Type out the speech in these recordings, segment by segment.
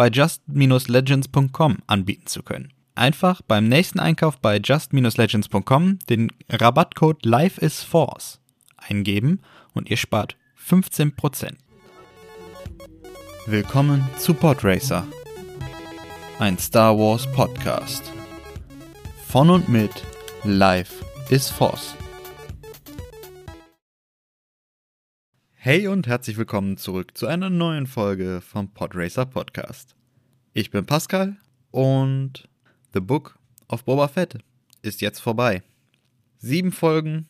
bei just-legends.com anbieten zu können. Einfach beim nächsten Einkauf bei just-legends.com den Rabattcode LifeIsForce eingeben und ihr spart 15%. Willkommen zu Podracer, ein Star Wars Podcast. Von und mit Life is Force. Hey und herzlich willkommen zurück zu einer neuen Folge vom Podracer Podcast. Ich bin Pascal und The Book of Boba Fett ist jetzt vorbei. Sieben Folgen,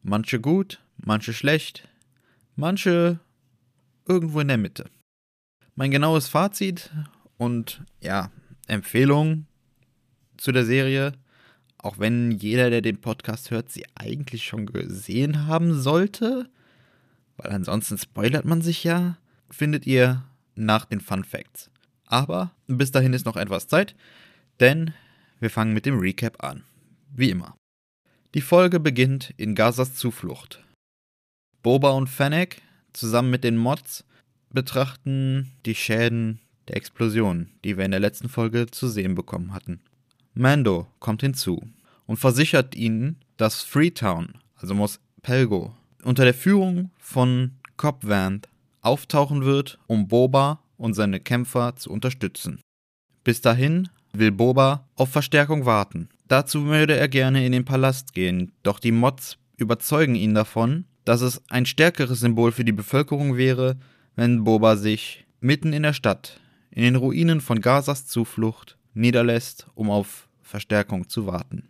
manche gut, manche schlecht, manche irgendwo in der Mitte. Mein genaues Fazit und ja, Empfehlung zu der Serie, auch wenn jeder, der den Podcast hört, sie eigentlich schon gesehen haben sollte, weil ansonsten spoilert man sich ja, findet ihr nach den Fun Facts. Aber bis dahin ist noch etwas Zeit, denn wir fangen mit dem Recap an. Wie immer. Die Folge beginnt in Gazas Zuflucht. Boba und Fennec zusammen mit den Mods betrachten die Schäden der Explosion, die wir in der letzten Folge zu sehen bekommen hatten. Mando kommt hinzu und versichert ihnen, dass Freetown, also Mos Pelgo, unter der Führung von Cobb Vanth auftauchen wird, um Boba und seine Kämpfer zu unterstützen. Bis dahin will Boba auf Verstärkung warten. Dazu würde er gerne in den Palast gehen, doch die Mods überzeugen ihn davon, dass es ein stärkeres Symbol für die Bevölkerung wäre, wenn Boba sich mitten in der Stadt, in den Ruinen von Gazas Zuflucht, niederlässt, um auf Verstärkung zu warten.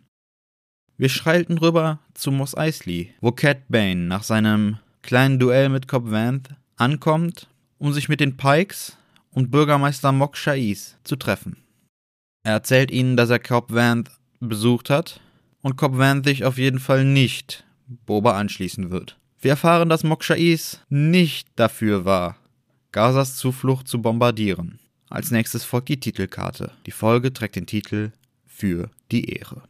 Wir schreiten rüber zu Mos Eisley, wo Cat Bane nach seinem kleinen Duell mit Cobb Vanth ankommt, um sich mit den Pikes und Bürgermeister Mok Shais zu treffen. Er erzählt ihnen, dass er Cobb Vanth besucht hat und Cobb Vanth sich auf jeden Fall nicht Boba anschließen wird. Wir erfahren, dass Mok Shais nicht dafür war, Gazas Zuflucht zu bombardieren. Als nächstes folgt die Titelkarte. Die Folge trägt den Titel Für die Ehre.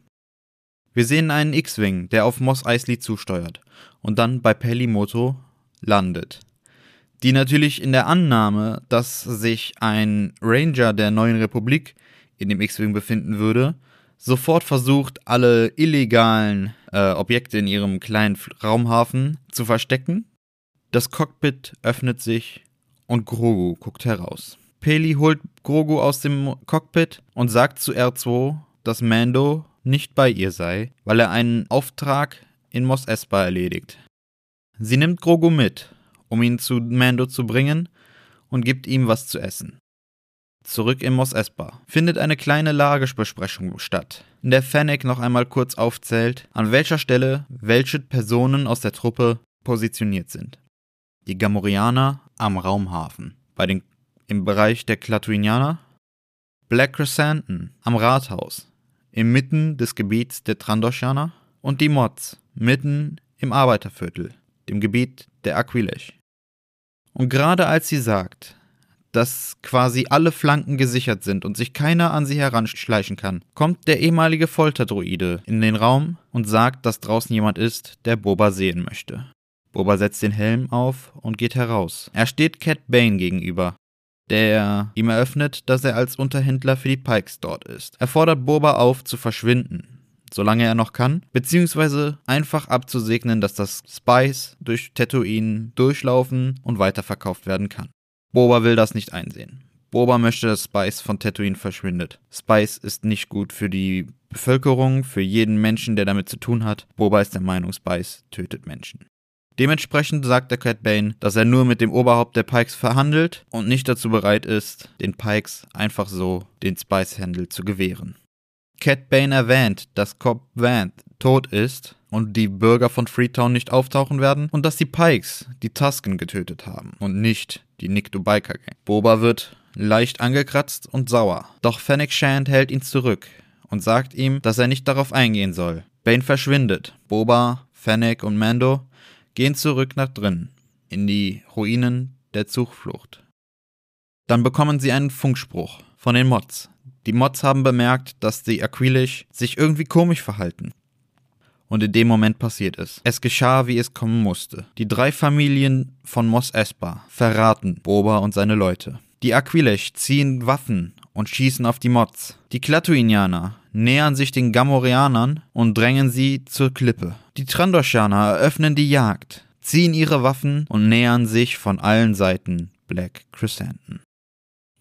Wir sehen einen X-Wing, der auf Moss Eisley zusteuert und dann bei Pelimoto landet. Die natürlich in der Annahme, dass sich ein Ranger der neuen Republik in dem X-Wing befinden würde, sofort versucht, alle illegalen äh, Objekte in ihrem kleinen Raumhafen zu verstecken. Das Cockpit öffnet sich und Grogu guckt heraus. Peli holt Grogu aus dem Cockpit und sagt zu R2, dass Mando nicht bei ihr sei, weil er einen Auftrag in Mos Espa erledigt. Sie nimmt Grogu mit, um ihn zu Mando zu bringen und gibt ihm was zu essen. Zurück in Mos Espa findet eine kleine Lagebesprechung statt, in der Fennec noch einmal kurz aufzählt, an welcher Stelle welche Personen aus der Truppe positioniert sind. Die Gamorianer am Raumhafen, bei den, im Bereich der Klatuinianer, Black Chrysanthemum am Rathaus, inmitten des Gebiets der Trandoshaner und die Mods mitten im Arbeiterviertel, dem Gebiet der Aquilech. Und gerade als sie sagt, dass quasi alle Flanken gesichert sind und sich keiner an sie heranschleichen kann, kommt der ehemalige Folterdruide in den Raum und sagt, dass draußen jemand ist, der Boba sehen möchte. Boba setzt den Helm auf und geht heraus. Er steht Cat Bane gegenüber, der ihm eröffnet, dass er als Unterhändler für die Pikes dort ist. Er fordert Boba auf, zu verschwinden, solange er noch kann, beziehungsweise einfach abzusegnen, dass das Spice durch Tatooine durchlaufen und weiterverkauft werden kann. Boba will das nicht einsehen. Boba möchte, dass Spice von Tatooine verschwindet. Spice ist nicht gut für die Bevölkerung, für jeden Menschen, der damit zu tun hat. Boba ist der Meinung, Spice tötet Menschen. Dementsprechend sagt der Cat Bane, dass er nur mit dem Oberhaupt der Pikes verhandelt und nicht dazu bereit ist, den Pikes einfach so den Spice-Handle zu gewähren. Cat Bane erwähnt, dass Cobb Vanth tot ist und die Bürger von Freetown nicht auftauchen werden und dass die Pikes die Tusken getötet haben und nicht die Nikto Biker Gang. Boba wird leicht angekratzt und sauer. Doch Fennec Shand hält ihn zurück und sagt ihm, dass er nicht darauf eingehen soll. Bane verschwindet. Boba, Fennec und Mando gehen zurück nach drinnen, in die Ruinen der Zugflucht. Dann bekommen sie einen Funkspruch von den Mods. Die Mods haben bemerkt, dass die Aquilish sich irgendwie komisch verhalten. Und in dem Moment passiert es. Es geschah, wie es kommen musste. Die drei Familien von Mos Espa verraten Boba und seine Leute. Die Aquilesh ziehen Waffen und schießen auf die Mods. Die Klatuinianer nähern sich den Gamorreanern und drängen sie zur Klippe. Die Trandoshaner eröffnen die Jagd, ziehen ihre Waffen und nähern sich von allen Seiten Black Chrysanthemum.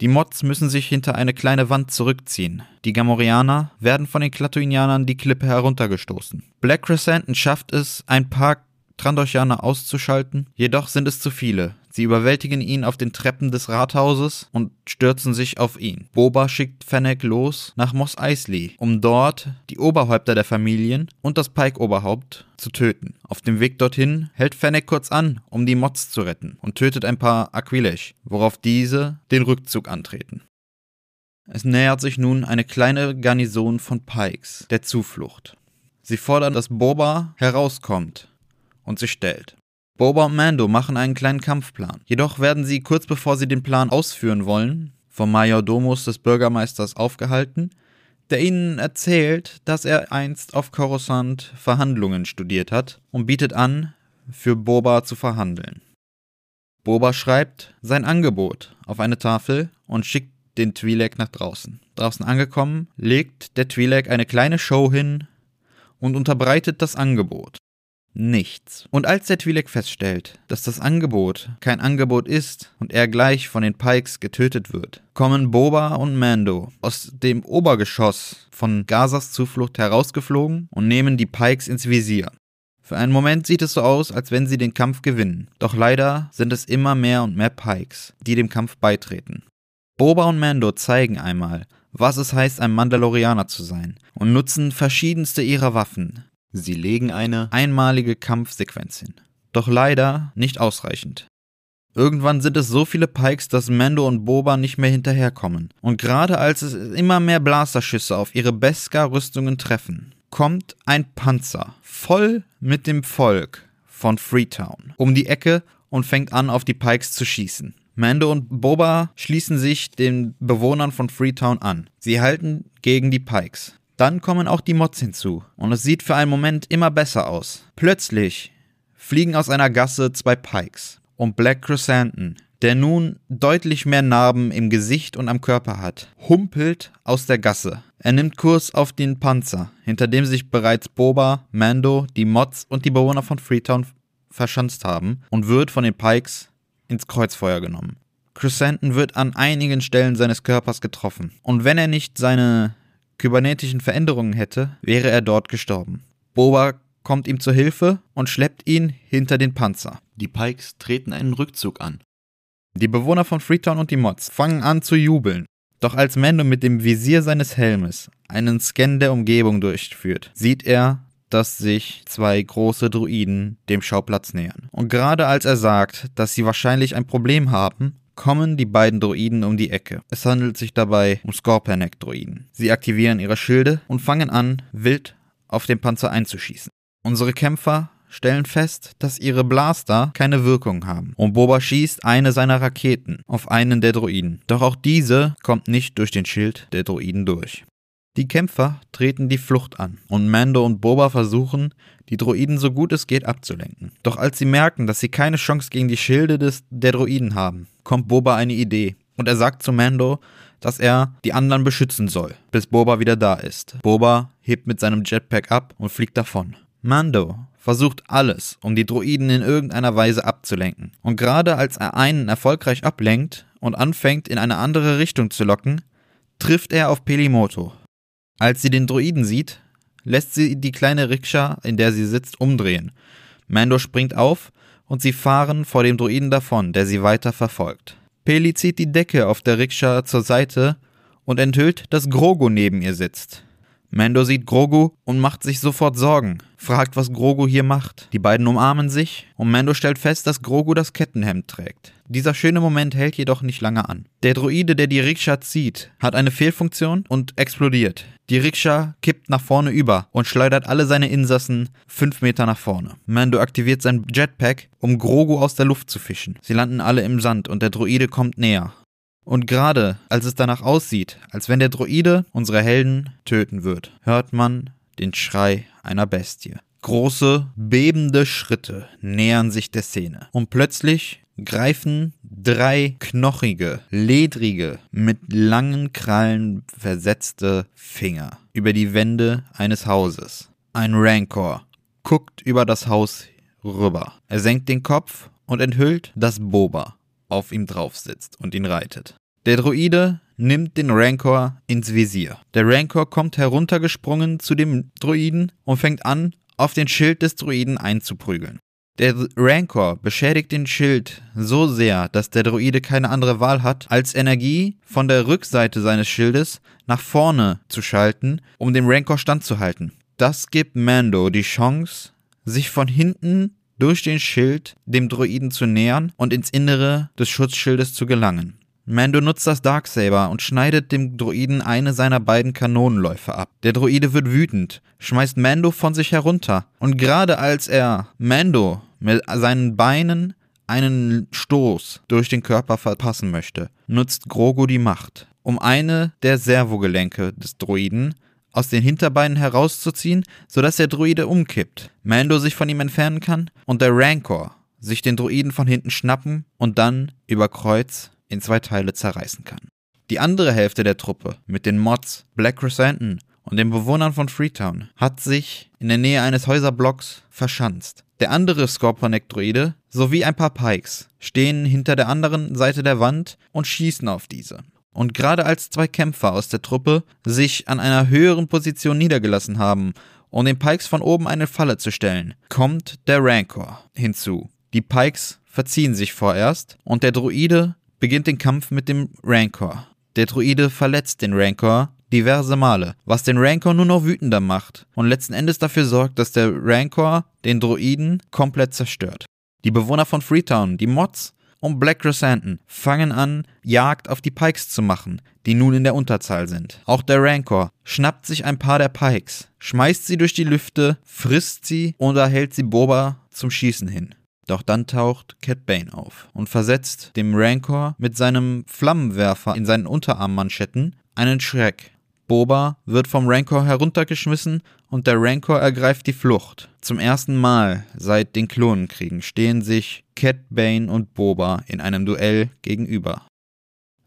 Die Mods müssen sich hinter eine kleine Wand zurückziehen. Die Gamorreaner werden von den Klatuinianern die Klippe heruntergestoßen. Black Chrysanthemum schafft es, ein paar Trandoshaner auszuschalten, jedoch sind es zu viele. Sie überwältigen ihn auf den Treppen des Rathauses und stürzen sich auf ihn. Boba schickt Fennec los nach Mos Eisley, um dort die Oberhäupter der Familien und das Pike-Oberhaupt zu töten. Auf dem Weg dorthin hält Fennec kurz an, um die Mods zu retten und tötet ein paar Aquilesh, worauf diese den Rückzug antreten. Es nähert sich nun eine kleine Garnison von Pikes, der Zuflucht. Sie fordern, dass Boba herauskommt und sich stellt. Boba und Mando machen einen kleinen Kampfplan. Jedoch werden sie kurz bevor sie den Plan ausführen wollen, vom Majordomus des Bürgermeisters aufgehalten, der ihnen erzählt, dass er einst auf Coruscant Verhandlungen studiert hat und bietet an, für Boba zu verhandeln. Boba schreibt sein Angebot auf eine Tafel und schickt den Twi'lek nach draußen. Draußen angekommen, legt der Twi'lek eine kleine Show hin und unterbreitet das Angebot nichts. Und als der Twi'lek feststellt, dass das Angebot kein Angebot ist und er gleich von den Pikes getötet wird, kommen Boba und Mando aus dem Obergeschoss von Gazas Zuflucht herausgeflogen und nehmen die Pikes ins Visier. Für einen Moment sieht es so aus, als wenn sie den Kampf gewinnen. Doch leider sind es immer mehr und mehr Pikes, die dem Kampf beitreten. Boba und Mando zeigen einmal, was es heißt, ein Mandalorianer zu sein und nutzen verschiedenste ihrer Waffen, Sie legen eine einmalige Kampfsequenz hin. Doch leider nicht ausreichend. Irgendwann sind es so viele Pikes, dass Mando und Boba nicht mehr hinterherkommen. Und gerade als es immer mehr Blasterschüsse auf ihre Beskar-Rüstungen treffen, kommt ein Panzer voll mit dem Volk von Freetown um die Ecke und fängt an, auf die Pikes zu schießen. Mando und Boba schließen sich den Bewohnern von Freetown an. Sie halten gegen die Pikes. Dann kommen auch die Mods hinzu und es sieht für einen Moment immer besser aus. Plötzlich fliegen aus einer Gasse zwei Pikes und Black Chrysanthemum, der nun deutlich mehr Narben im Gesicht und am Körper hat, humpelt aus der Gasse. Er nimmt Kurs auf den Panzer, hinter dem sich bereits Boba, Mando, die Mods und die Bewohner von Freetown verschanzt haben und wird von den Pikes ins Kreuzfeuer genommen. Chrysanthemum wird an einigen Stellen seines Körpers getroffen. Und wenn er nicht seine kybernetischen Veränderungen hätte, wäre er dort gestorben. Boba kommt ihm zur Hilfe und schleppt ihn hinter den Panzer. Die Pikes treten einen Rückzug an. Die Bewohner von Freetown und die Mods fangen an zu jubeln. Doch als Mando mit dem Visier seines Helmes einen Scan der Umgebung durchführt, sieht er, dass sich zwei große Druiden dem Schauplatz nähern. Und gerade als er sagt, dass sie wahrscheinlich ein Problem haben, kommen die beiden Droiden um die Ecke. Es handelt sich dabei um Scorpanek-Droiden. Sie aktivieren ihre Schilde und fangen an, wild auf den Panzer einzuschießen. Unsere Kämpfer stellen fest, dass ihre Blaster keine Wirkung haben und Boba schießt eine seiner Raketen auf einen der Droiden. Doch auch diese kommt nicht durch den Schild der Droiden durch. Die Kämpfer treten die Flucht an und Mando und Boba versuchen, die Droiden so gut es geht abzulenken. Doch als sie merken, dass sie keine Chance gegen die Schilde des, der Droiden haben, kommt Boba eine Idee und er sagt zu Mando, dass er die anderen beschützen soll, bis Boba wieder da ist. Boba hebt mit seinem Jetpack ab und fliegt davon. Mando versucht alles, um die Droiden in irgendeiner Weise abzulenken. Und gerade als er einen erfolgreich ablenkt und anfängt in eine andere Richtung zu locken, trifft er auf Pelimoto, als sie den Droiden sieht, lässt sie die kleine Rikscha, in der sie sitzt, umdrehen. Mando springt auf und sie fahren vor dem Droiden davon, der sie weiter verfolgt. Peli zieht die Decke auf der Rikscha zur Seite und enthüllt, dass Grogo neben ihr sitzt. Mando sieht Grogu und macht sich sofort Sorgen, fragt, was Grogu hier macht. Die beiden umarmen sich und Mando stellt fest, dass Grogu das Kettenhemd trägt. Dieser schöne Moment hält jedoch nicht lange an. Der Droide, der die Rikscha zieht, hat eine Fehlfunktion und explodiert. Die Rikscha kippt nach vorne über und schleudert alle seine Insassen fünf Meter nach vorne. Mando aktiviert sein Jetpack, um Grogu aus der Luft zu fischen. Sie landen alle im Sand und der Droide kommt näher. Und gerade als es danach aussieht, als wenn der Droide unsere Helden töten wird, hört man den Schrei einer Bestie. Große, bebende Schritte nähern sich der Szene. Und plötzlich greifen drei knochige, ledrige, mit langen Krallen versetzte Finger über die Wände eines Hauses. Ein Rancor guckt über das Haus rüber. Er senkt den Kopf und enthüllt, dass Boba auf ihm drauf sitzt und ihn reitet. Der Droide nimmt den Rancor ins Visier. Der Rancor kommt heruntergesprungen zu dem Droiden und fängt an, auf den Schild des Droiden einzuprügeln. Der Rancor beschädigt den Schild so sehr, dass der Droide keine andere Wahl hat, als Energie von der Rückseite seines Schildes nach vorne zu schalten, um dem Rancor standzuhalten. Das gibt Mando die Chance, sich von hinten durch den Schild dem Droiden zu nähern und ins Innere des Schutzschildes zu gelangen. Mando nutzt das Darksaber und schneidet dem Droiden eine seiner beiden Kanonenläufe ab. Der Droide wird wütend, schmeißt Mando von sich herunter. Und gerade als er Mando mit seinen Beinen einen Stoß durch den Körper verpassen möchte, nutzt Grogu die Macht, um eine der Servogelenke des Droiden aus den Hinterbeinen herauszuziehen, sodass der Droide umkippt, Mando sich von ihm entfernen kann und der Rancor sich den Droiden von hinten schnappen und dann über Kreuz in zwei Teile zerreißen kann. Die andere Hälfte der Truppe mit den Mods, Black Chrysanthemum und den Bewohnern von Freetown hat sich in der Nähe eines Häuserblocks verschanzt. Der andere Scorponek-Droide sowie ein paar Pikes stehen hinter der anderen Seite der Wand und schießen auf diese. Und gerade als zwei Kämpfer aus der Truppe sich an einer höheren Position niedergelassen haben, um den Pikes von oben eine Falle zu stellen, kommt der Rancor hinzu. Die Pikes verziehen sich vorerst und der Droide beginnt den Kampf mit dem Rancor. Der Druide verletzt den Rancor diverse Male, was den Rancor nur noch wütender macht und letzten Endes dafür sorgt, dass der Rancor den Droiden komplett zerstört. Die Bewohner von Freetown, die Mods und Black Chrysanthemum fangen an, Jagd auf die Pikes zu machen, die nun in der Unterzahl sind. Auch der Rancor schnappt sich ein paar der Pikes, schmeißt sie durch die Lüfte, frisst sie und erhält sie Boba zum Schießen hin. Doch dann taucht Cat Bane auf und versetzt dem Rancor mit seinem Flammenwerfer in seinen Unterarmmanschetten einen Schreck. Boba wird vom Rancor heruntergeschmissen und der Rancor ergreift die Flucht. Zum ersten Mal seit den Klonenkriegen stehen sich Cat Bane und Boba in einem Duell gegenüber.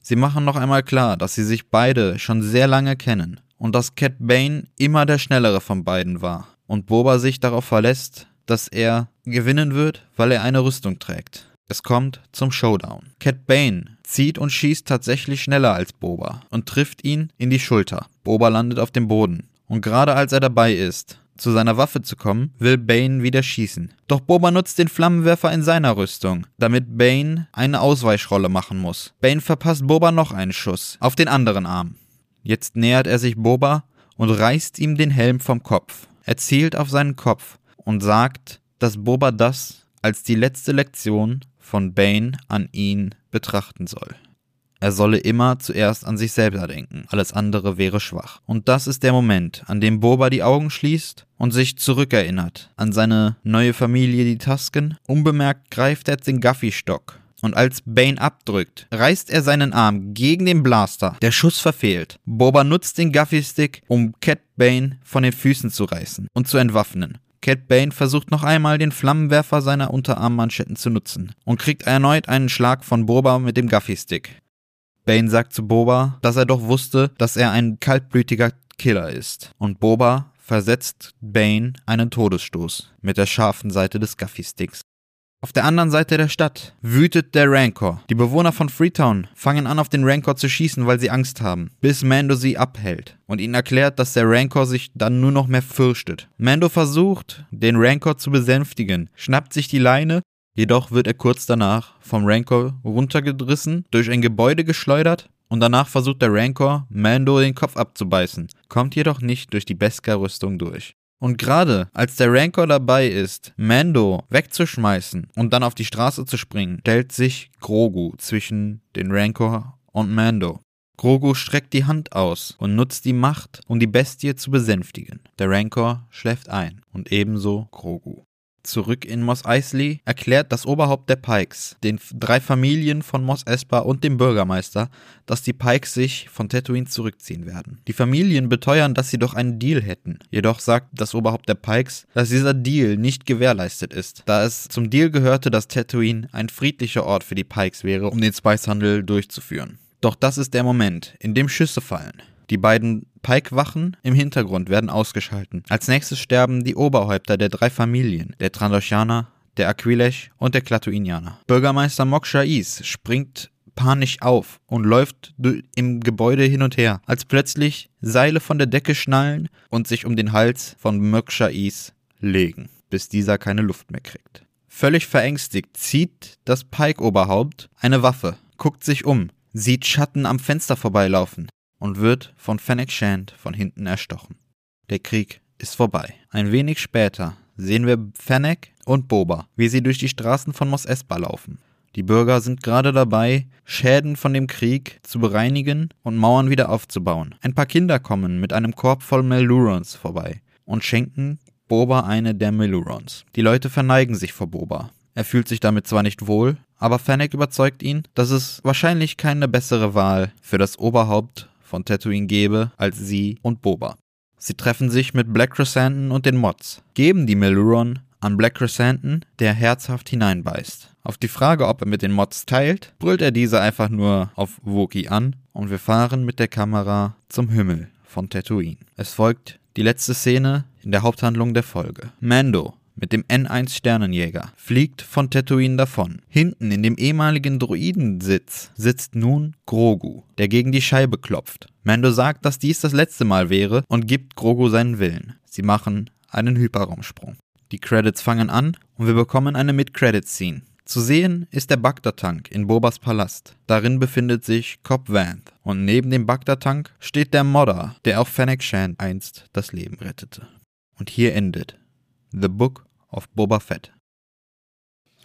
Sie machen noch einmal klar, dass sie sich beide schon sehr lange kennen und dass Cat Bane immer der schnellere von beiden war und Boba sich darauf verlässt, dass er gewinnen wird, weil er eine Rüstung trägt. Es kommt zum Showdown. Cat Bane zieht und schießt tatsächlich schneller als Boba und trifft ihn in die Schulter. Boba landet auf dem Boden. Und gerade als er dabei ist, zu seiner Waffe zu kommen, will Bane wieder schießen. Doch Boba nutzt den Flammenwerfer in seiner Rüstung, damit Bane eine Ausweichrolle machen muss. Bane verpasst Boba noch einen Schuss auf den anderen Arm. Jetzt nähert er sich Boba und reißt ihm den Helm vom Kopf. Er zielt auf seinen Kopf und sagt, dass Boba das als die letzte Lektion von Bane an ihn betrachten soll. Er solle immer zuerst an sich selber denken, alles andere wäre schwach. Und das ist der Moment, an dem Boba die Augen schließt und sich zurückerinnert an seine neue Familie, die Tusken. Unbemerkt greift er den Gaffy-Stock und als Bane abdrückt, reißt er seinen Arm gegen den Blaster. Der Schuss verfehlt. Boba nutzt den Gaffy-Stick, um Cat Bane von den Füßen zu reißen und zu entwaffnen. Cat Bane versucht noch einmal den Flammenwerfer seiner Unterarmmanschetten zu nutzen und kriegt erneut einen Schlag von Boba mit dem Gaffy-Stick. Bane sagt zu Boba, dass er doch wusste, dass er ein kaltblütiger Killer ist. Und Boba versetzt Bane einen Todesstoß mit der scharfen Seite des Gaffy-Sticks. Auf der anderen Seite der Stadt wütet der Rancor. Die Bewohner von Freetown fangen an, auf den Rancor zu schießen, weil sie Angst haben, bis Mando sie abhält und ihnen erklärt, dass der Rancor sich dann nur noch mehr fürchtet. Mando versucht, den Rancor zu besänftigen, schnappt sich die Leine, jedoch wird er kurz danach vom Rancor runtergerissen, durch ein Gebäude geschleudert und danach versucht der Rancor, Mando den Kopf abzubeißen, kommt jedoch nicht durch die Beskar-Rüstung durch. Und gerade als der Rancor dabei ist, Mando wegzuschmeißen und dann auf die Straße zu springen, stellt sich Grogu zwischen den Rancor und Mando. Grogu streckt die Hand aus und nutzt die Macht, um die Bestie zu besänftigen. Der Rancor schläft ein und ebenso Grogu zurück in Mos Eisley, erklärt das Oberhaupt der Pikes, den drei Familien von Mos Espa und dem Bürgermeister, dass die Pikes sich von Tatooine zurückziehen werden. Die Familien beteuern, dass sie doch einen Deal hätten. Jedoch sagt das Oberhaupt der Pikes, dass dieser Deal nicht gewährleistet ist, da es zum Deal gehörte, dass Tatooine ein friedlicher Ort für die Pikes wäre, um den Spicehandel durchzuführen. Doch das ist der Moment, in dem Schüsse fallen. Die beiden Pike-Wachen im Hintergrund werden ausgeschalten. Als nächstes sterben die Oberhäupter der drei Familien, der Trandoshaner, der Aquilesh und der Klatuinianer. Bürgermeister Mokshais springt panisch auf und läuft im Gebäude hin und her, als plötzlich Seile von der Decke schnallen und sich um den Hals von Mokshais legen, bis dieser keine Luft mehr kriegt. Völlig verängstigt zieht das Pike-Oberhaupt eine Waffe, guckt sich um, sieht Schatten am Fenster vorbeilaufen, und wird von Fennec Shand von hinten erstochen. Der Krieg ist vorbei. Ein wenig später sehen wir Fennec und Boba, wie sie durch die Straßen von Mos Espa laufen. Die Bürger sind gerade dabei, Schäden von dem Krieg zu bereinigen und Mauern wieder aufzubauen. Ein paar Kinder kommen mit einem Korb voll Melurons vorbei und schenken Boba eine der Melurons. Die Leute verneigen sich vor Boba. Er fühlt sich damit zwar nicht wohl, aber Fennec überzeugt ihn, dass es wahrscheinlich keine bessere Wahl für das Oberhaupt von Tatooine gebe als sie und Boba. Sie treffen sich mit Black Chrysanthemum und den Mods, geben die Meluron an Black Chrysanthemum, der herzhaft hineinbeißt. Auf die Frage, ob er mit den Mods teilt, brüllt er diese einfach nur auf Wookie an und wir fahren mit der Kamera zum Himmel von Tatooine. Es folgt die letzte Szene in der Haupthandlung der Folge. Mando mit dem N1 Sternenjäger, fliegt von Tatooine davon. Hinten in dem ehemaligen Droidensitz sitzt nun Grogu, der gegen die Scheibe klopft. Mando sagt, dass dies das letzte Mal wäre und gibt Grogu seinen Willen. Sie machen einen Hyperraumsprung. Die Credits fangen an und wir bekommen eine Mid-Credit-Scene. Zu sehen ist der Bagdad-Tank in Bobas Palast. Darin befindet sich Cobb Vanth. Und neben dem Bagdad-Tank steht der Modder, der auch Fennec Shand einst das Leben rettete. Und hier endet The Book of Boba Fett.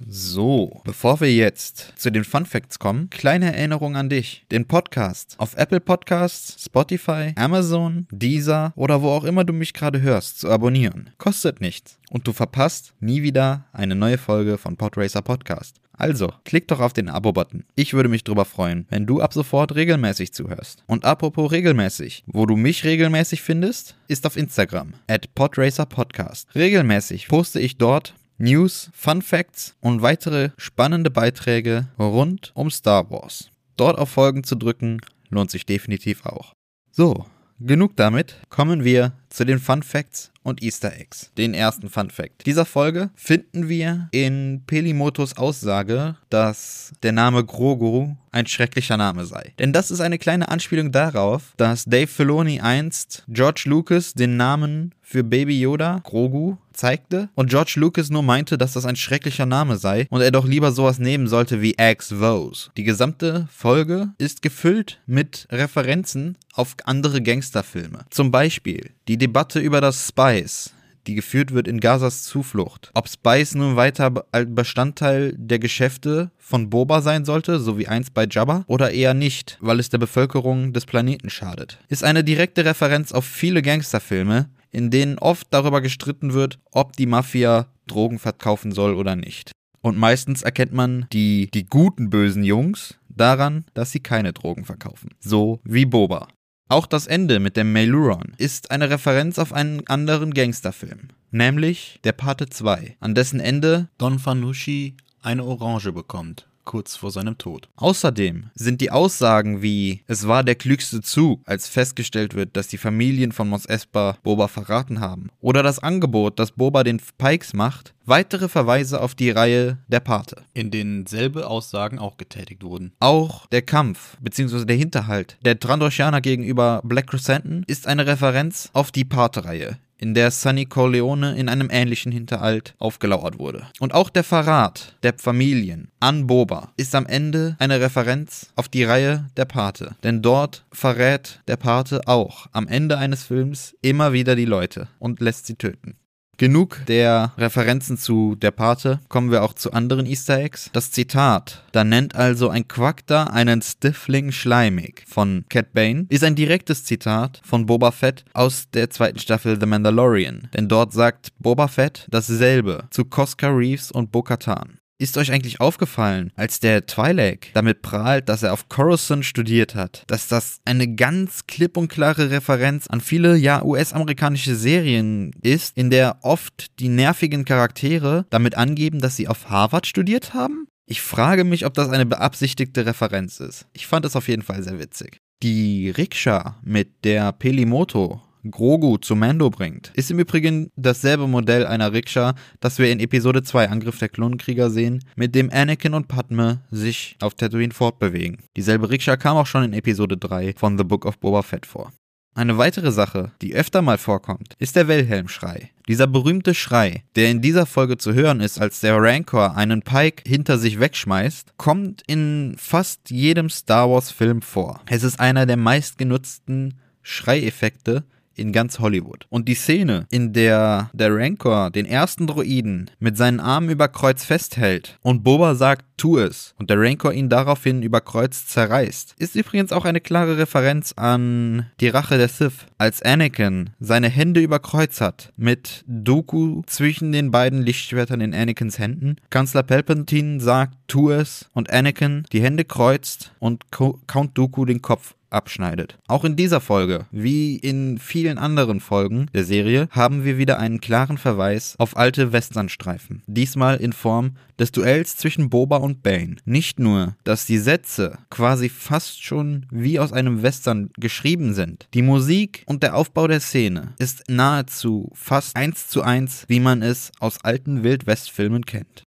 So, bevor wir jetzt zu den Fun Facts kommen, kleine Erinnerung an dich. Den Podcast auf Apple Podcasts, Spotify, Amazon, Deezer oder wo auch immer du mich gerade hörst, zu abonnieren. Kostet nichts. Und du verpasst nie wieder eine neue Folge von Podracer Podcast. Also, klick doch auf den Abo-Button. Ich würde mich drüber freuen, wenn du ab sofort regelmäßig zuhörst. Und apropos regelmäßig, wo du mich regelmäßig findest, ist auf Instagram, at podracerpodcast. Regelmäßig poste ich dort News, Fun Facts und weitere spannende Beiträge rund um Star Wars. Dort auf Folgen zu drücken, lohnt sich definitiv auch. So, genug damit, kommen wir zu den Fun Facts und Easter Eggs. Den ersten Fun Fact dieser Folge finden wir in Pelimotos Aussage, dass der Name Grogu ein schrecklicher Name sei. Denn das ist eine kleine Anspielung darauf, dass Dave Filoni einst George Lucas den Namen für Baby Yoda, Grogu, zeigte und George Lucas nur meinte, dass das ein schrecklicher Name sei und er doch lieber sowas nehmen sollte wie Axe Vose. Die gesamte Folge ist gefüllt mit Referenzen auf andere Gangsterfilme. Zum Beispiel die Debatte über das Spice, die geführt wird in Gazas Zuflucht. Ob Spice nun weiter Bestandteil der Geschäfte von Boba sein sollte, so wie einst bei Jabba, oder eher nicht, weil es der Bevölkerung des Planeten schadet, ist eine direkte Referenz auf viele Gangsterfilme, in denen oft darüber gestritten wird, ob die Mafia Drogen verkaufen soll oder nicht. Und meistens erkennt man die, die guten bösen Jungs daran, dass sie keine Drogen verkaufen. So wie Boba. Auch das Ende mit dem Mailuron ist eine Referenz auf einen anderen Gangsterfilm, nämlich Der Pate 2, an dessen Ende Don Fanucci eine Orange bekommt kurz vor seinem Tod. Außerdem sind die Aussagen wie es war der klügste Zug, als festgestellt wird, dass die Familien von Mos Espa Boba verraten haben, oder das Angebot, das Boba den Pikes macht, weitere Verweise auf die Reihe der Pate. In denen selbe Aussagen auch getätigt wurden. Auch der Kampf bzw. der Hinterhalt der Trandoshaner gegenüber Black Chrysanthemum ist eine Referenz auf die Pate-Reihe, in der Sunny Corleone in einem ähnlichen Hinterhalt aufgelauert wurde. Und auch der Verrat der Familien an Boba ist am Ende eine Referenz auf die Reihe Der Pate. Denn dort verrät der Pate auch am Ende eines Films immer wieder die Leute und lässt sie töten. Genug der Referenzen zu Der Pate, kommen wir auch zu anderen Easter Eggs. Das Zitat, da nennt also ein Quackter einen Stifling schleimig von Cat Bane, ist ein direktes Zitat von Boba Fett aus der zweiten Staffel The Mandalorian. Denn dort sagt Boba Fett dasselbe zu Cosca Reeves und Bo-Katan. Ist euch eigentlich aufgefallen, als der Twi'lek damit prahlt, dass er auf Coruscant studiert hat, dass das eine ganz klipp und klare Referenz an viele ja US-amerikanische Serien ist, in der oft die nervigen Charaktere damit angeben, dass sie auf Harvard studiert haben? Ich frage mich, ob das eine beabsichtigte Referenz ist. Ich fand es auf jeden Fall sehr witzig. Die Rikscha mit der Pelimoto Grogu zu Mando bringt. Ist im Übrigen dasselbe Modell einer Rikscha, das wir in Episode 2 Angriff der Klonenkrieger sehen, mit dem Anakin und Padme sich auf Tatooine fortbewegen. Dieselbe Rikscha kam auch schon in Episode 3 von The Book of Boba Fett vor. Eine weitere Sache, die öfter mal vorkommt, ist der Wilhelm-Schrei. Dieser berühmte Schrei, der in dieser Folge zu hören ist, als der Rancor einen Pike hinter sich wegschmeißt, kommt in fast jedem Star Wars-Film vor. Es ist einer der meistgenutzten Schreieffekte in ganz Hollywood. Und die Szene, in der der Rancor den ersten Droiden mit seinen Armen über Kreuz festhält und Boba sagt, tu es, und der Rancor ihn daraufhin über Kreuz zerreißt, ist übrigens auch eine klare Referenz an die Rache der Sith, als Anakin seine Hände über Kreuz hat, mit Dooku zwischen den beiden Lichtschwertern in Anakins Händen. Kanzler Palpatine sagt, tu es, und Anakin die Hände kreuzt und Count Dooku den Kopf abschneidet. Auch in dieser Folge, wie in vielen anderen Folgen der Serie, haben wir wieder einen klaren Verweis auf alte Westernstreifen. Diesmal in Form des Duells zwischen Boba und Bane. Nicht nur, dass die Sätze quasi fast schon wie aus einem Western geschrieben sind. Die Musik und der Aufbau der Szene ist nahezu fast eins zu eins, wie man es aus alten Wildwestfilmen kennt.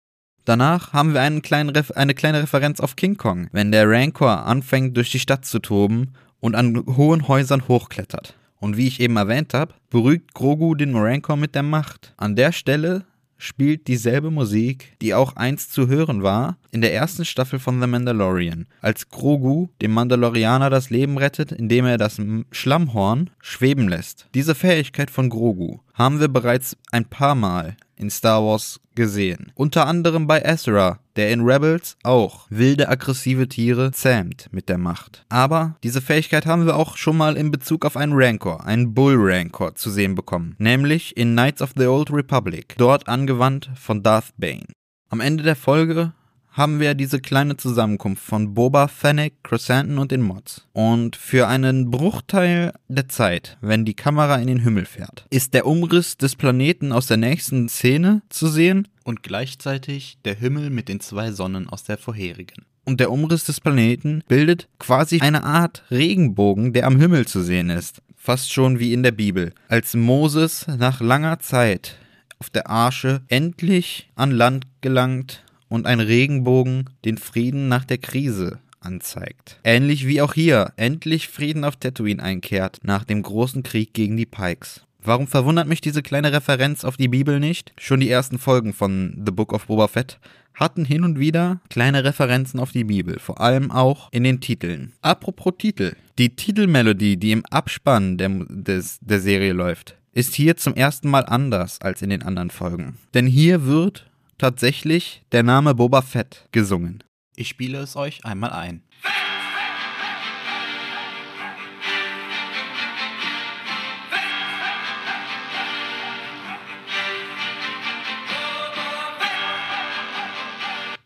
Danach haben wir eine kleine Referenz auf King Kong, wenn der Rancor anfängt durch die Stadt zu toben und an hohen Häusern hochklettert. Und wie ich eben erwähnt habe, beruhigt Grogu den Rancor mit der Macht. An der Stelle spielt dieselbe Musik, die auch einst zu hören war in der ersten Staffel von The Mandalorian, als Grogu dem Mandalorianer das Leben rettet, indem er das Schlammhorn schweben lässt. Diese Fähigkeit von Grogu haben wir bereits ein paar Mal in Star Wars gesehen. Unter anderem bei Ezra, der in Rebels auch wilde, aggressive Tiere zähmt mit der Macht. Aber diese Fähigkeit haben wir auch schon mal in Bezug auf einen Rancor, einen Bull Rancor, zu sehen bekommen. Nämlich in Knights of the Old Republic, dort angewandt von Darth Bane. Am Ende der Folge haben wir diese kleine Zusammenkunft von Boba, Fennec, Chrysanthemum und den Mods. Und für einen Bruchteil der Zeit, wenn die Kamera in den Himmel fährt, ist der Umriss des Planeten aus der nächsten Szene zu sehen und gleichzeitig der Himmel mit den zwei Sonnen aus der vorherigen. Und der Umriss des Planeten bildet quasi eine Art Regenbogen, der am Himmel zu sehen ist. Fast schon wie in der Bibel. Als Moses nach langer Zeit auf der Arsche endlich an Land gelangt und ein Regenbogen den Frieden nach der Krise anzeigt. Ähnlich wie auch hier endlich Frieden auf Tatooine einkehrt nach dem großen Krieg gegen die Pikes. Warum verwundert mich diese kleine Referenz auf die Bibel nicht? Schon die ersten Folgen von The Book of Boba Fett hatten hin und wieder kleine Referenzen auf die Bibel, vor allem auch in den Titeln. Apropos Titel. Die Titelmelodie, die im Abspann der, des, der Serie läuft, ist hier zum ersten Mal anders als in den anderen Folgen. Denn hier wird tatsächlich der Name Boba Fett gesungen. Ich spiele es euch einmal ein.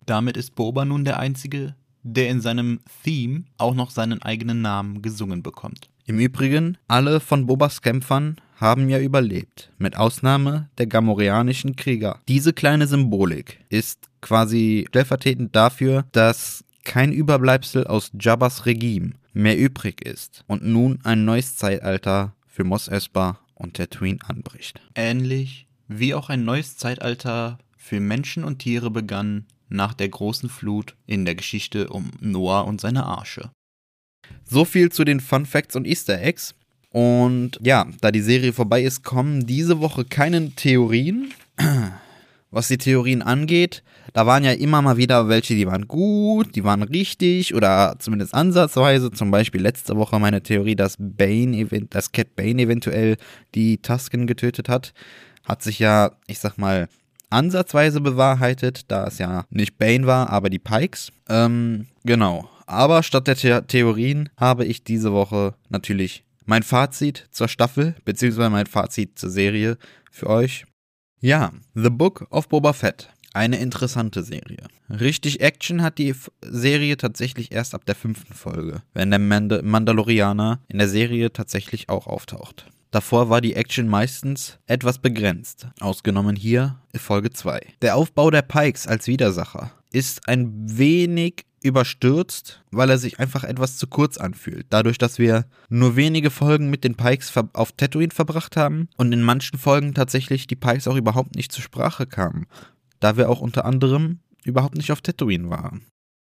Damit ist Boba nun der Einzige, der in seinem Theme auch noch seinen eigenen Namen gesungen bekommt. Im Übrigen, alle von Bobas Kämpfern haben ja überlebt, mit Ausnahme der gamorianischen Krieger. Diese kleine Symbolik ist quasi stellvertretend dafür, dass kein Überbleibsel aus Jabbas Regime mehr übrig ist und nun ein neues Zeitalter für Mos Espa und Tatooine anbricht. Ähnlich wie auch ein neues Zeitalter für Menschen und Tiere begann nach der großen Flut in der Geschichte um Noah und seine Arsche. So viel zu den Fun Facts und Easter Eggs. Und ja, da die Serie vorbei ist, kommen diese Woche keine Theorien. Was die Theorien angeht, da waren ja immer mal wieder welche, die waren gut, die waren richtig oder zumindest ansatzweise. Zum Beispiel letzte Woche meine Theorie, dass Bane, dass Cat Bane eventuell die Tusken getötet hat, hat sich ja, ich sag mal, ansatzweise bewahrheitet, da es ja nicht Bane war, aber die Pikes. Ähm, genau. Aber statt der The Theorien habe ich diese Woche natürlich mein Fazit zur Staffel, beziehungsweise mein Fazit zur Serie für euch. Ja, The Book of Boba Fett. Eine interessante Serie. Richtig Action hat die Serie tatsächlich erst ab der fünften Folge, wenn der Mand Mandalorianer in der Serie tatsächlich auch auftaucht. Davor war die Action meistens etwas begrenzt, ausgenommen hier Folge 2. Der Aufbau der Pikes als Widersacher ist ein wenig überstürzt, weil er sich einfach etwas zu kurz anfühlt. Dadurch, dass wir nur wenige Folgen mit den Pikes auf Tatooine verbracht haben und in manchen Folgen tatsächlich die Pikes auch überhaupt nicht zur Sprache kamen, da wir auch unter anderem überhaupt nicht auf Tatooine waren.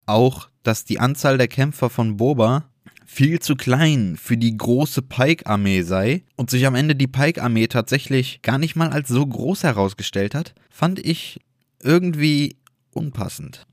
Auch, dass die Anzahl der Kämpfer von Boba viel zu klein für die große Pike-Armee sei und sich am Ende die Pike-Armee tatsächlich gar nicht mal als so groß herausgestellt hat, fand ich irgendwie unpassend.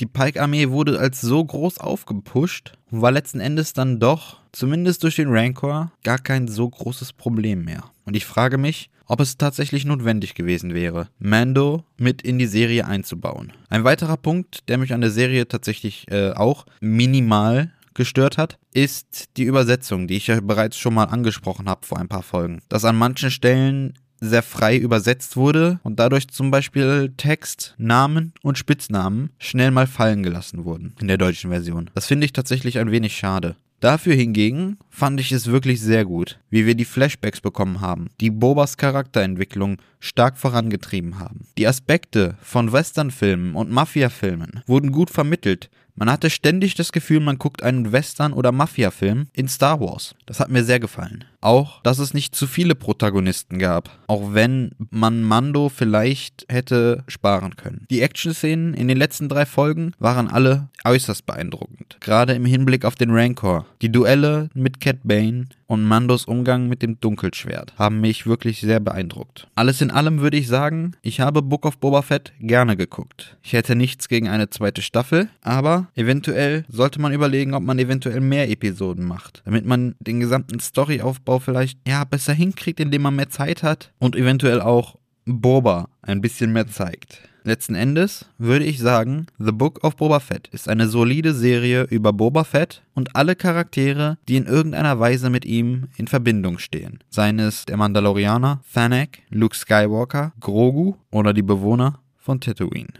Die Pike-Armee wurde als so groß aufgepusht und war letzten Endes dann doch, zumindest durch den Rancor, gar kein so großes Problem mehr. Und ich frage mich, ob es tatsächlich notwendig gewesen wäre, Mando mit in die Serie einzubauen. Ein weiterer Punkt, der mich an der Serie tatsächlich äh, auch minimal gestört hat, ist die Übersetzung, die ich ja bereits schon mal angesprochen habe vor ein paar Folgen. Dass an manchen Stellen sehr frei übersetzt wurde und dadurch zum Beispiel Text, Namen und Spitznamen schnell mal fallen gelassen wurden in der deutschen Version. Das finde ich tatsächlich ein wenig schade. Dafür hingegen fand ich es wirklich sehr gut, wie wir die Flashbacks bekommen haben, die Bobas Charakterentwicklung stark vorangetrieben haben. Die Aspekte von Westernfilmen und Mafia-Filmen wurden gut vermittelt, man hatte ständig das Gefühl, man guckt einen Western- oder Mafia-Film in Star Wars. Das hat mir sehr gefallen. Auch, dass es nicht zu viele Protagonisten gab, auch wenn man Mando vielleicht hätte sparen können. Die Action-Szenen in den letzten drei Folgen waren alle äußerst beeindruckend, gerade im Hinblick auf den Rancor. Die Duelle mit Cat Bane und Mandos Umgang mit dem Dunkelschwert haben mich wirklich sehr beeindruckt. Alles in allem würde ich sagen, ich habe Book of Boba Fett gerne geguckt. Ich hätte nichts gegen eine zweite Staffel, aber eventuell sollte man überlegen, ob man eventuell mehr Episoden macht, damit man den gesamten Storyaufbau Aufbau vielleicht ja besser hinkriegt, indem man mehr Zeit hat und eventuell auch Boba ein bisschen mehr zeigt. Letzten Endes würde ich sagen, The Book of Boba Fett ist eine solide Serie über Boba Fett und alle Charaktere, die in irgendeiner Weise mit ihm in Verbindung stehen. Seien es der Mandalorianer, Thanak, Luke Skywalker, Grogu oder die Bewohner von Tatooine.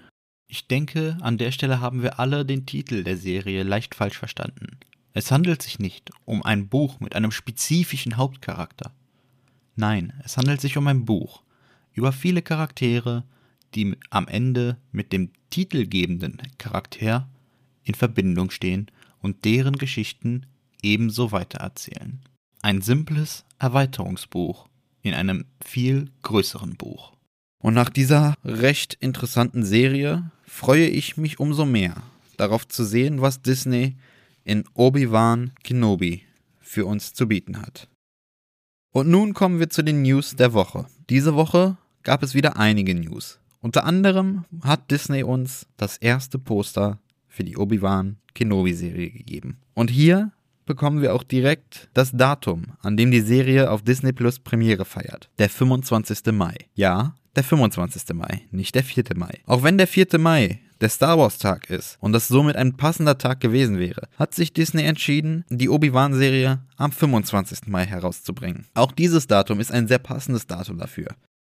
Ich denke, an der Stelle haben wir alle den Titel der Serie leicht falsch verstanden. Es handelt sich nicht um ein Buch mit einem spezifischen Hauptcharakter. Nein, es handelt sich um ein Buch über viele Charaktere, die am Ende mit dem titelgebenden Charakter in Verbindung stehen und deren Geschichten ebenso weitererzählen. Ein simples Erweiterungsbuch in einem viel größeren Buch. Und nach dieser recht interessanten Serie freue ich mich umso mehr darauf zu sehen, was Disney in Obi-Wan Kenobi für uns zu bieten hat. Und nun kommen wir zu den News der Woche. Diese Woche gab es wieder einige News. Unter anderem hat Disney uns das erste Poster für die Obi-Wan Kenobi-Serie gegeben. Und hier bekommen wir auch direkt das Datum, an dem die Serie auf Disney Plus Premiere feiert. Der 25. Mai. Ja, der 25. Mai, nicht der 4. Mai. Auch wenn der 4. Mai der Star Wars Tag ist und das somit ein passender Tag gewesen wäre, hat sich Disney entschieden, die Obi-Wan-Serie am 25. Mai herauszubringen. Auch dieses Datum ist ein sehr passendes Datum dafür.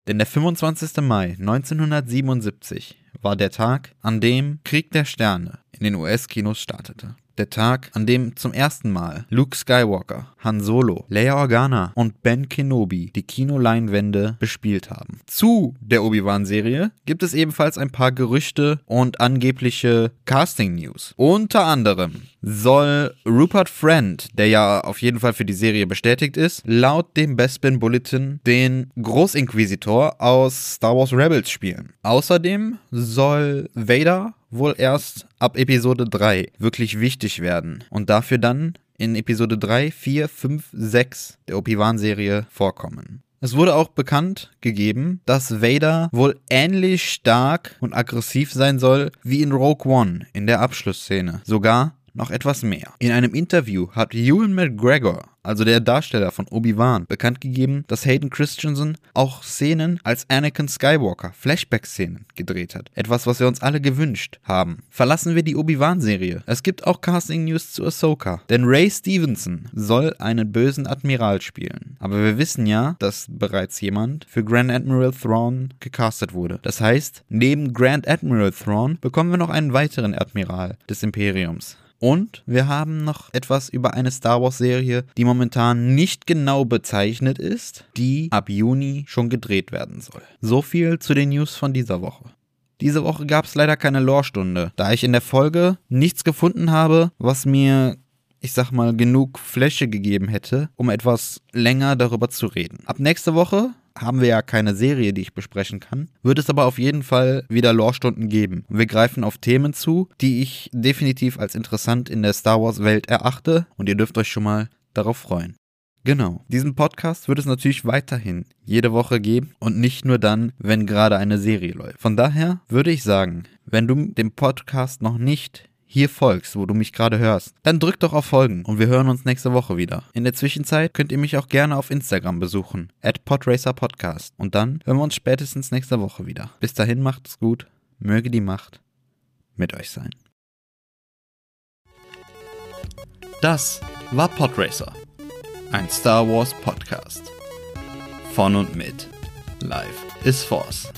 Denn der 25. Mai 1977 war der Tag, an dem Krieg der Sterne in den US-Kinos startete der Tag, an dem zum ersten Mal Luke Skywalker, Han Solo, Leia Organa und Ben Kenobi die Kinoleinwände bespielt haben. Zu der Obi-Wan-Serie gibt es ebenfalls ein paar Gerüchte und angebliche Casting-News. Unter anderem soll Rupert Friend, der ja auf jeden Fall für die Serie bestätigt ist, laut dem Bespin Bulletin den Großinquisitor aus Star Wars Rebels spielen. Außerdem soll Vader wohl erst ab Episode 3 wirklich wichtig werden und dafür dann in Episode 3, 4, 5, 6 der Obi-Wan-Serie vorkommen. Es wurde auch bekannt gegeben, dass Vader wohl ähnlich stark und aggressiv sein soll wie in Rogue One in der Abschlussszene. Sogar noch etwas mehr. In einem Interview hat Ewan McGregor, also der Darsteller von Obi-Wan, bekannt gegeben, dass Hayden Christensen auch Szenen als Anakin Skywalker, Flashback-Szenen, gedreht hat. Etwas, was wir uns alle gewünscht haben. Verlassen wir die Obi-Wan-Serie. Es gibt auch Casting-News zu Ahsoka, denn Ray Stevenson soll einen bösen Admiral spielen. Aber wir wissen ja, dass bereits jemand für Grand Admiral Thrawn gecastet wurde. Das heißt, neben Grand Admiral Thrawn bekommen wir noch einen weiteren Admiral des Imperiums. Und wir haben noch etwas über eine Star Wars-Serie, die momentan nicht genau bezeichnet ist, die ab Juni schon gedreht werden soll. So viel zu den News von dieser Woche. Diese Woche gab es leider keine Lore-Stunde, da ich in der Folge nichts gefunden habe, was mir ich sag mal, genug Fläche gegeben hätte, um etwas länger darüber zu reden. Ab nächste Woche haben wir ja keine Serie, die ich besprechen kann, wird es aber auf jeden Fall wieder Lore-Stunden geben. wir greifen auf Themen zu, die ich definitiv als interessant in der Star Wars-Welt erachte und ihr dürft euch schon mal darauf freuen. Genau, diesen Podcast wird es natürlich weiterhin jede Woche geben und nicht nur dann, wenn gerade eine Serie läuft. Von daher würde ich sagen, wenn du dem Podcast noch nicht hier folgst, wo du mich gerade hörst, dann drück doch auf Folgen und wir hören uns nächste Woche wieder. In der Zwischenzeit könnt ihr mich auch gerne auf Instagram besuchen, at podracerpodcast. Und dann hören wir uns spätestens nächste Woche wieder. Bis dahin macht es gut, möge die Macht mit euch sein. Das war Podracer, ein Star Wars Podcast. Von und mit Life is Force.